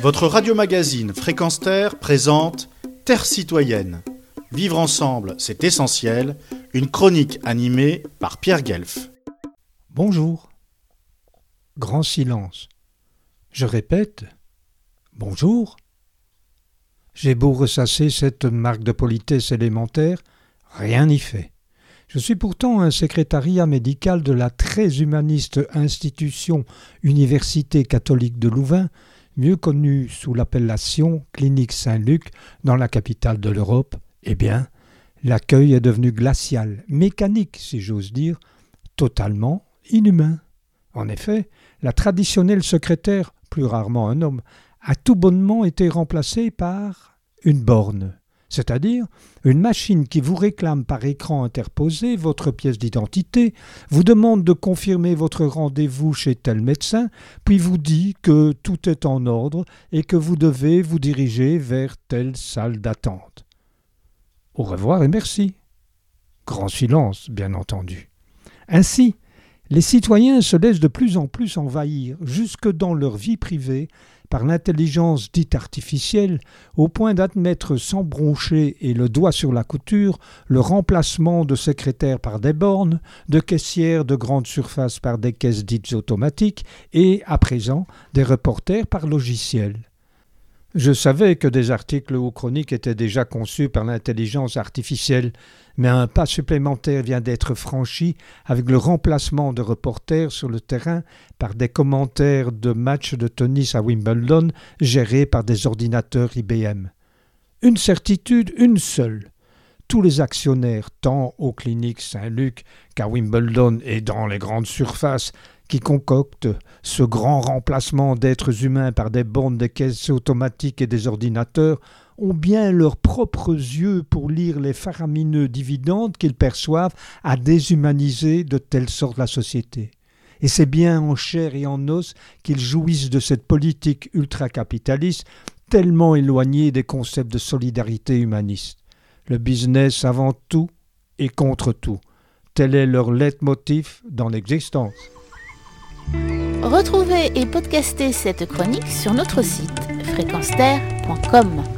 Votre radio-magazine Fréquence Terre présente Terre citoyenne. Vivre ensemble, c'est essentiel. Une chronique animée par Pierre Guelf. Bonjour. Grand silence. Je répète. Bonjour. J'ai beau ressasser cette marque de politesse élémentaire, rien n'y fait. Je suis pourtant un secrétariat médical de la très humaniste institution Université catholique de Louvain, mieux connue sous l'appellation Clinique Saint-Luc dans la capitale de l'Europe. Eh bien, l'accueil est devenu glacial, mécanique si j'ose dire, totalement inhumain. En effet, la traditionnelle secrétaire, plus rarement un homme, a tout bonnement été remplacée par une borne c'est-à-dire une machine qui vous réclame par écran interposé votre pièce d'identité, vous demande de confirmer votre rendez-vous chez tel médecin, puis vous dit que tout est en ordre et que vous devez vous diriger vers telle salle d'attente. Au revoir et merci. Grand silence, bien entendu. Ainsi, les citoyens se laissent de plus en plus envahir, jusque dans leur vie privée, par l'intelligence dite artificielle, au point d'admettre sans broncher et le doigt sur la couture le remplacement de secrétaires par des bornes, de caissières de grande surface par des caisses dites automatiques, et, à présent, des reporters par logiciel. Je savais que des articles ou chroniques étaient déjà conçus par l'intelligence artificielle, mais un pas supplémentaire vient d'être franchi avec le remplacement de reporters sur le terrain par des commentaires de matchs de tennis à Wimbledon gérés par des ordinateurs IBM. Une certitude, une seule. Tous les actionnaires, tant aux cliniques Saint-Luc qu'à Wimbledon et dans les grandes surfaces, qui concoctent ce grand remplacement d'êtres humains par des bandes de caisses automatiques et des ordinateurs ont bien leurs propres yeux pour lire les faramineux dividendes qu'ils perçoivent à déshumaniser de telle sorte la société. Et c'est bien en chair et en os qu'ils jouissent de cette politique ultracapitaliste tellement éloignée des concepts de solidarité humaniste. Le business avant tout et contre tout. Tel est leur leitmotiv dans l'existence. Retrouvez et podcastez cette chronique sur notre site fréquenceterre.com.